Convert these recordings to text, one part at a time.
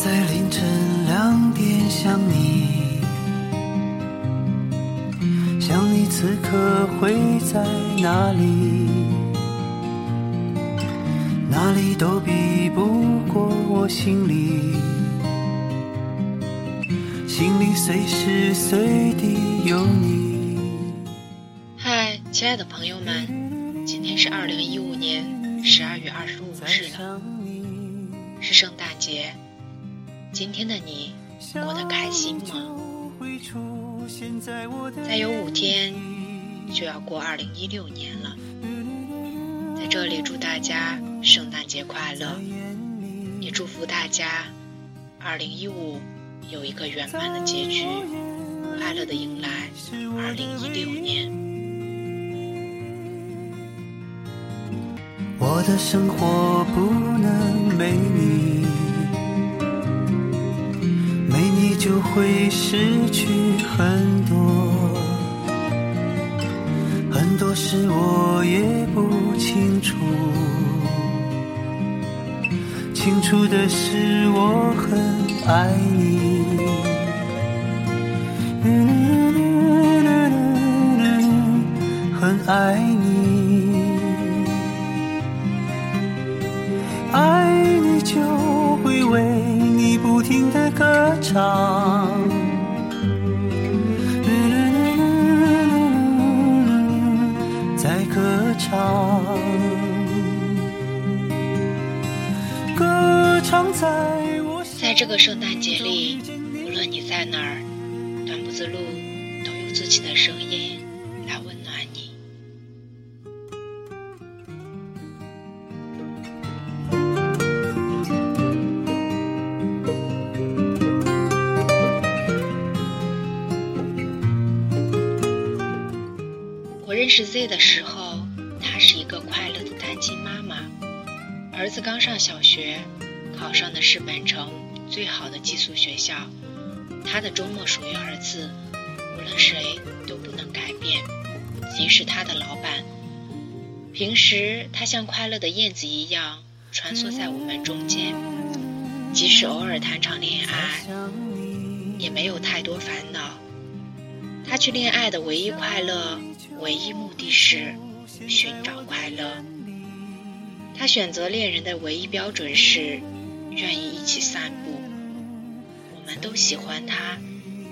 在凌晨两点想你，想你此刻会在哪里？哪里都比不过我心里，心里随时随地有你。嗨，亲爱的朋友们，今天是二零一五年十二月二十五日了，是圣诞节。今天的你过得开心吗？再有五天就要过二零一六年了，在这里祝大家圣诞节快乐，也祝福大家二零一五有一个圆满的结局，快乐的迎来二零一六年。我的生活不能没你。就会失去很多，很多事我也不清楚。清楚的是我很爱你，很爱你，停的歌唱。在这个圣诞节里，无论你在哪儿，短步之路都有自己的声音的时候，她是一个快乐的单亲妈妈，儿子刚上小学。考上的是本城最好的寄宿学校，她的周末属于儿子，无论谁都不能改变，即使她的老板。平时她像快乐的燕子一样穿梭在我们中间，即使偶尔谈场恋爱，也没有太多烦恼。她去恋爱的唯一快乐，唯一目的是寻找快乐。他选择恋人的唯一标准是。愿意一起散步，我们都喜欢他，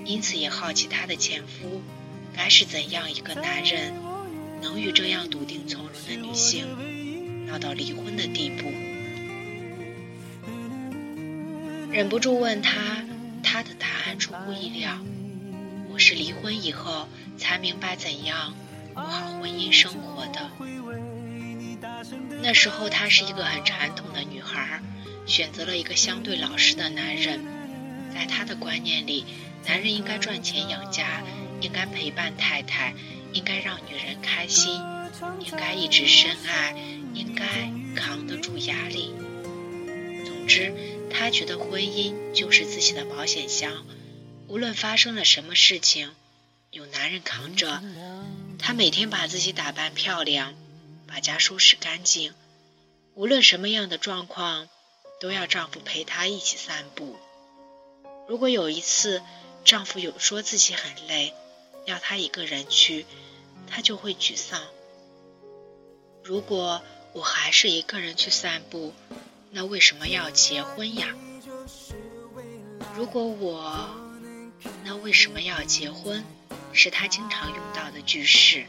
因此也好奇他的前夫该是怎样一个男人，能与这样笃定从容的女性闹到离婚的地步。忍不住问他，他的答案出乎意料：我是离婚以后才明白怎样过好婚姻生活的。那时候她是一个很传统的女孩。选择了一个相对老实的男人，在他的观念里，男人应该赚钱养家，应该陪伴太太，应该让女人开心，应该一直深爱，应该扛得住压力。总之，他觉得婚姻就是自己的保险箱，无论发生了什么事情，有男人扛着。她每天把自己打扮漂亮，把家收拾干净，无论什么样的状况。都要丈夫陪她一起散步。如果有一次丈夫有说自己很累，要她一个人去，她就会沮丧。如果我还是一个人去散步，那为什么要结婚呀？如果我，那为什么要结婚？是他经常用到的句式。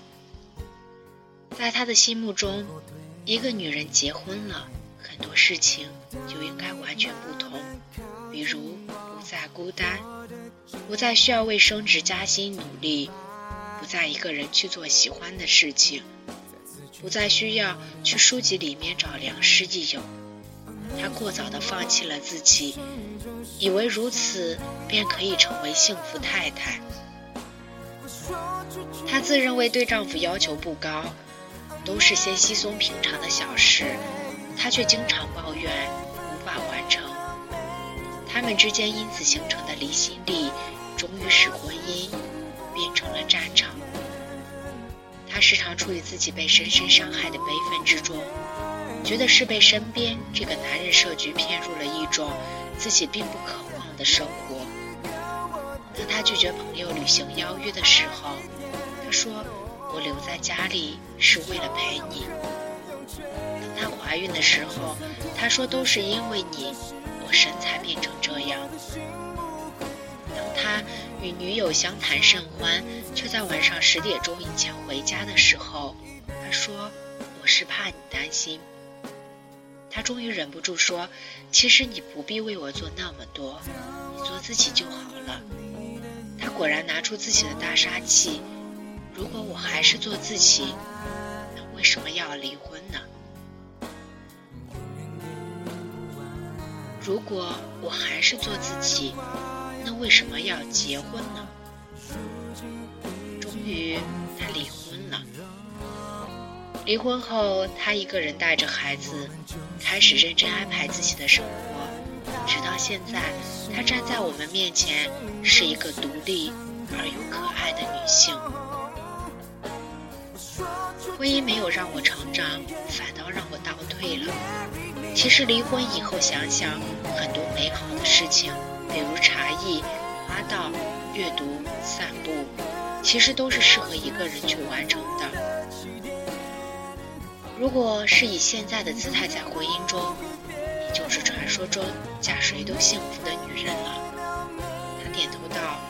在他的心目中，一个女人结婚了。很多事情就应该完全不同，比如不再孤单，不再需要为升职加薪努力，不再一个人去做喜欢的事情，不再需要去书籍里面找良师益友。他过早的放弃了自己，以为如此便可以成为幸福太太。她自认为对丈夫要求不高，都是些稀松平常的小事。她却经常抱怨无法完成，他们之间因此形成的离心力，终于使婚姻变成了战场。她时常处于自己被深深伤害的悲愤之中，觉得是被身边这个男人设局骗入了一种自己并不渴望的生活。当她拒绝朋友旅行邀约的时候，他说：“我留在家里是为了陪你。”当她怀孕的时候，他说：“都是因为你，我身材变成这样。”当他与女友相谈甚欢，却在晚上十点钟以前回家的时候，他说：“我是怕你担心。”他终于忍不住说：“其实你不必为我做那么多，你做自己就好了。”他果然拿出自己的大杀器。如果我还是做自己，那为什么要离婚呢？如果我还是做自己，那为什么要结婚呢？终于，他离婚了。离婚后，他一个人带着孩子，开始认真安排自己的生活。直到现在，他站在我们面前，是一个独立而又可爱的女性。婚姻没有让我成长，反倒让我倒退了。其实离婚以后想想，很多美好的事情，比如茶艺、花道、阅读、散步，其实都是适合一个人去完成的。如果是以现在的姿态在婚姻中，你就是传说中嫁谁都幸福的女人了。他点头道：“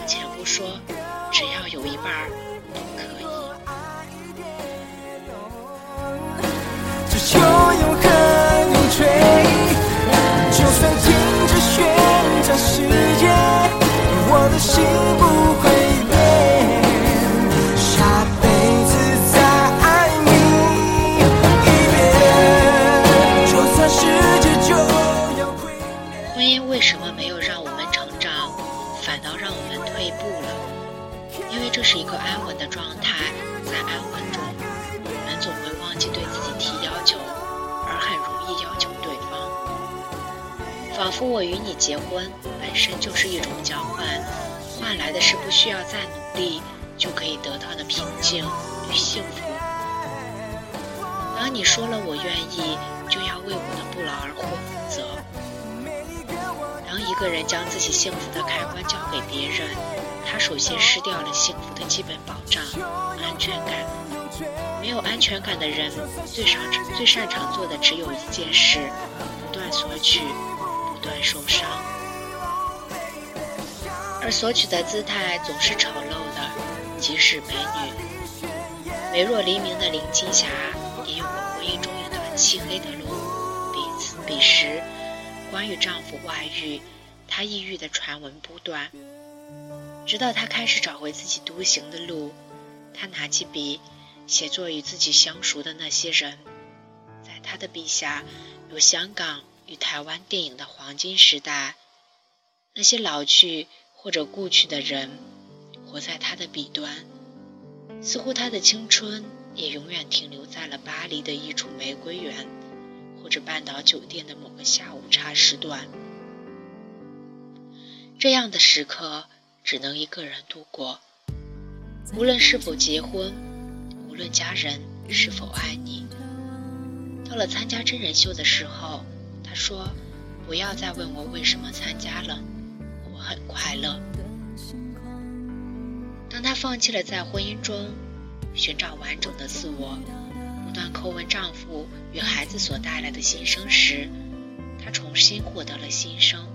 我前夫说，只要有一半在停止旋转世界，我的心不仿佛我与你结婚本身就是一种交换，换来的是不需要再努力就可以得到的平静与幸福。当你说了我愿意，就要为我的不劳而获负责。当一个人将自己幸福的开关交给别人，他首先失掉了幸福的基本保障——安全感。没有安全感的人，最擅长最擅长做的只有一件事：不断索取，断受伤。而索取的姿态总是丑陋的，即使美女。美若黎明的林青霞也有过婚姻中一段漆黑的路。彼此彼时。关于丈夫外遇，她抑郁的传闻不断，直到她开始找回自己独行的路。她拿起笔，写作与自己相熟的那些人。在她的笔下，有香港与台湾电影的黄金时代。那些老去或者故去的人，活在他的笔端，似乎他的青春也永远停留在了巴黎的一处玫瑰园。或者半岛酒店的某个下午茶时段，这样的时刻只能一个人度过。无论是否结婚，无论家人是否爱你，到了参加真人秀的时候，他说：“不要再问我为什么参加了，我很快乐。”当她放弃了在婚姻中寻找完整的自我。不断叩问丈夫与孩子所带来的新生时，她重新获得了新生。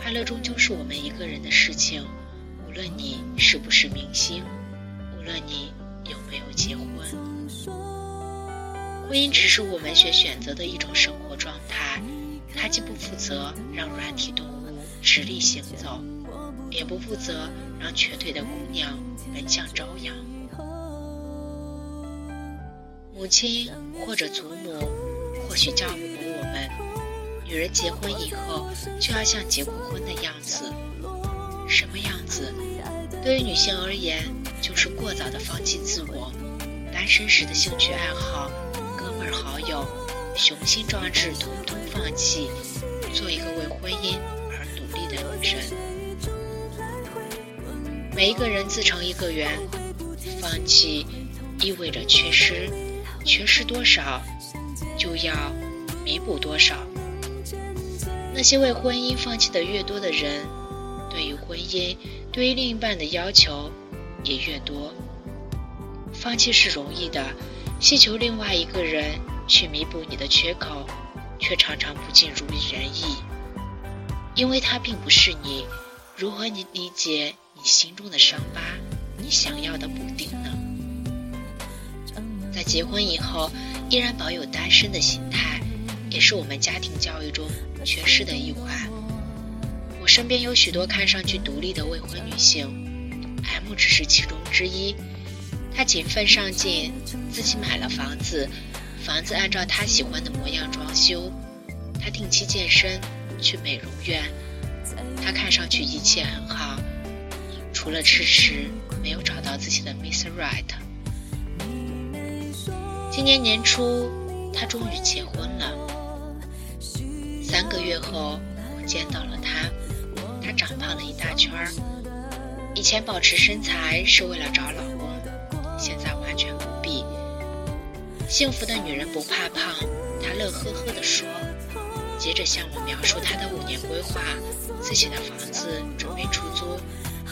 快乐终究是我们一个人的事情，无论你是不是明星，无论你有没有结婚，婚姻只是我们选选择的一种生活状态。它既不负责让软体动物直立行走，也不负责让瘸腿的姑娘奔向朝阳。母亲或者祖母，或许教不过我们：女人结婚以后就要像结过婚的样子。什么样子？对于女性而言，就是过早的放弃自我，单身时的兴趣爱好、而好友、雄心壮志通通放弃，做一个为婚姻而努力的女人。每一个人自成一个圆，放弃意味着缺失。缺失多少，就要弥补多少。那些为婚姻放弃的越多的人，对于婚姻、对于另一半的要求也越多。放弃是容易的，希求另外一个人去弥补你的缺口，却常常不尽如人意，因为他并不是你。如何你理解你心中的伤疤，你想要的补丁呢？在结婚以后依然保有单身的心态，也是我们家庭教育中缺失的一环。我身边有许多看上去独立的未婚女性，M 只是其中之一。他勤奋上进，自己买了房子，房子按照他喜欢的模样装修。他定期健身，去美容院。他看上去一切很好，除了迟迟没有找到自己的 Mr. Right。今年年初，他终于结婚了。三个月后，我见到了他，他长胖了一大圈儿。以前保持身材是为了找老公。现在完全不必。幸福的女人不怕胖，她乐呵呵地说，接着向我描述她的五年规划：自己的房子准备出租，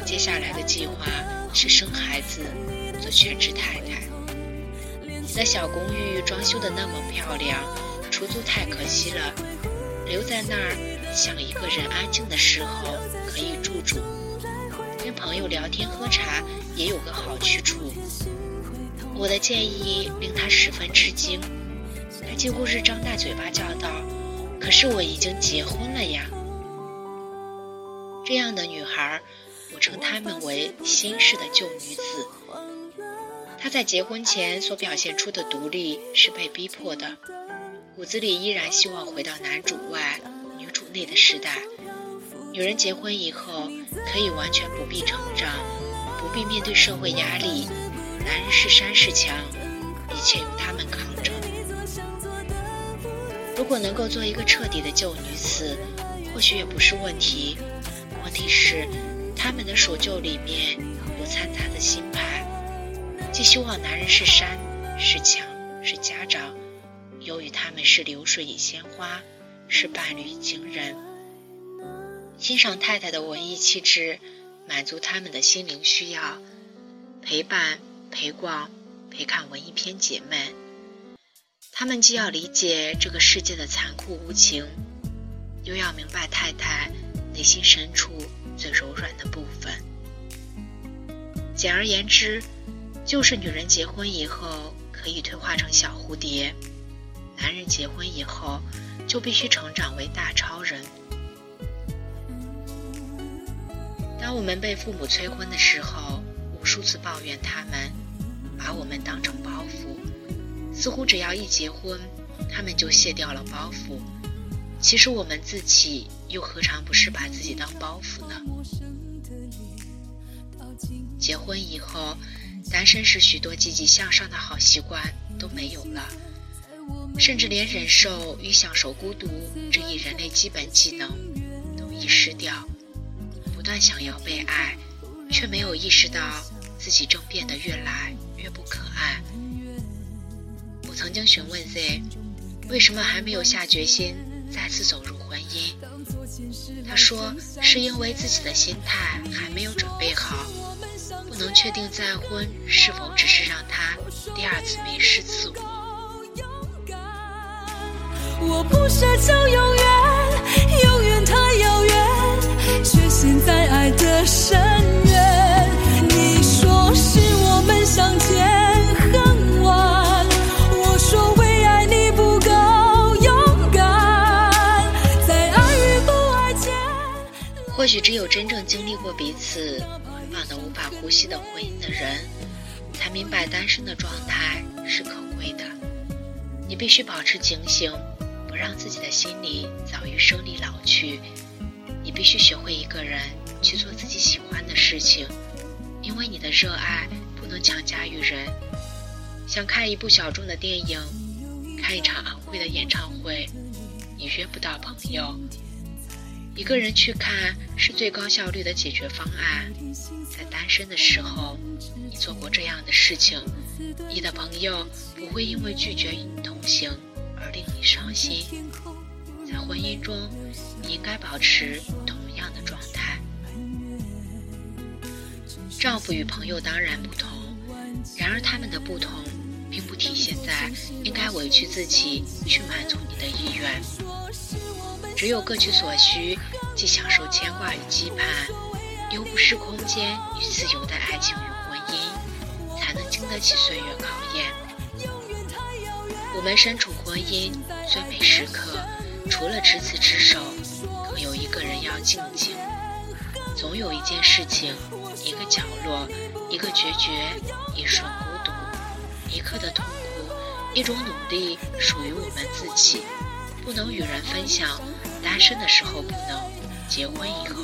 接下来的计划是生孩子，做全职太太。你的小公寓装修的那么漂亮，出租太可惜了，留在那儿想一个人安静的时候可以住住，跟朋友聊天喝茶也有个好去处。我的建议令他十分吃惊，他几乎是张大嘴巴叫道：“可是我已经结婚了呀！”这样的女孩，我称她们为新式的旧女子。她在结婚前所表现出的独立是被逼迫的，骨子里依然希望回到男主外女主内的时代。女人结婚以后可以完全不必成长，不必面对社会压力。男人是山是墙，一切由他们扛着。如果能够做一个彻底的旧女子，或许也不是问题。问题是，他们的守旧里面有掺杂的新派，既希望男人是山是墙是家长，由于他们是流水与鲜花，是伴侣与情人。欣赏太太的文艺气质，满足他们的心灵需要，陪伴。陪逛、陪看文艺片，姐妹，他们既要理解这个世界的残酷无情，又要明白太太内心深处最柔软的部分。简而言之，就是女人结婚以后可以退化成小蝴蝶，男人结婚以后就必须成长为大超人。当我们被父母催婚的时候，无数次抱怨他们。把我们当成包袱，似乎只要一结婚，他们就卸掉了包袱。其实我们自己又何尝不是把自己当包袱呢？结婚以后，单身时许多积极向上的好习惯都没有了，甚至连忍受与享受孤独这一人类基本技能都遗失掉。不断想要被爱，却没有意识到自己正变得越来。越不可爱。我曾经询问 Z，为什么还没有下决心再次走入婚姻？他说是因为自己的心态还没有准备好，不能确定再婚是否只是让他第二次迷失自我。我不奢求永远，永远太遥远，却陷在爱的深渊。或许只有真正经历过彼此忙得无法呼吸的婚姻的人，才明白单身的状态是可贵的。你必须保持警醒，不让自己的心里早于生理老去。你必须学会一个人去做自己喜欢的事情，因为你的热爱不能强加于人。想看一部小众的电影，看一场昂贵的演唱会，你约不到朋友。一个人去看是最高效率的解决方案。在单身的时候，你做过这样的事情，你的朋友不会因为拒绝与你同行而令你伤心。在婚姻中，你应该保持同样的状态。丈夫与朋友当然不同，然而他们的不同，并不体现在应该委屈自己去满足你的意愿。只有各取所需，既享受牵挂与羁绊，又不失空间与自由的爱情与婚姻，才能经得起岁月考验。我们身处婚姻最美时刻，除了执子之手，更有一个人要静静。总有一件事情，一个角落，一个决绝，一瞬孤独，一刻的痛苦，一种努力，属于我们自己，不能与人分享。单身的时候不能，结婚以后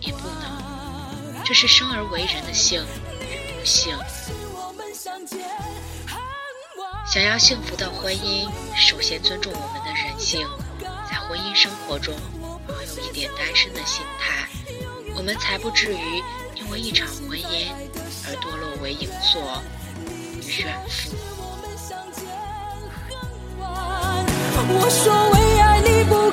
也不能，这是生而为人的幸与不幸。想要幸福的婚姻，首先尊重我们的人性，在婚姻生活中保有一点单身的心态，我们才不至于因为一场婚姻而堕落为影作与怨妇。我说。为爱你不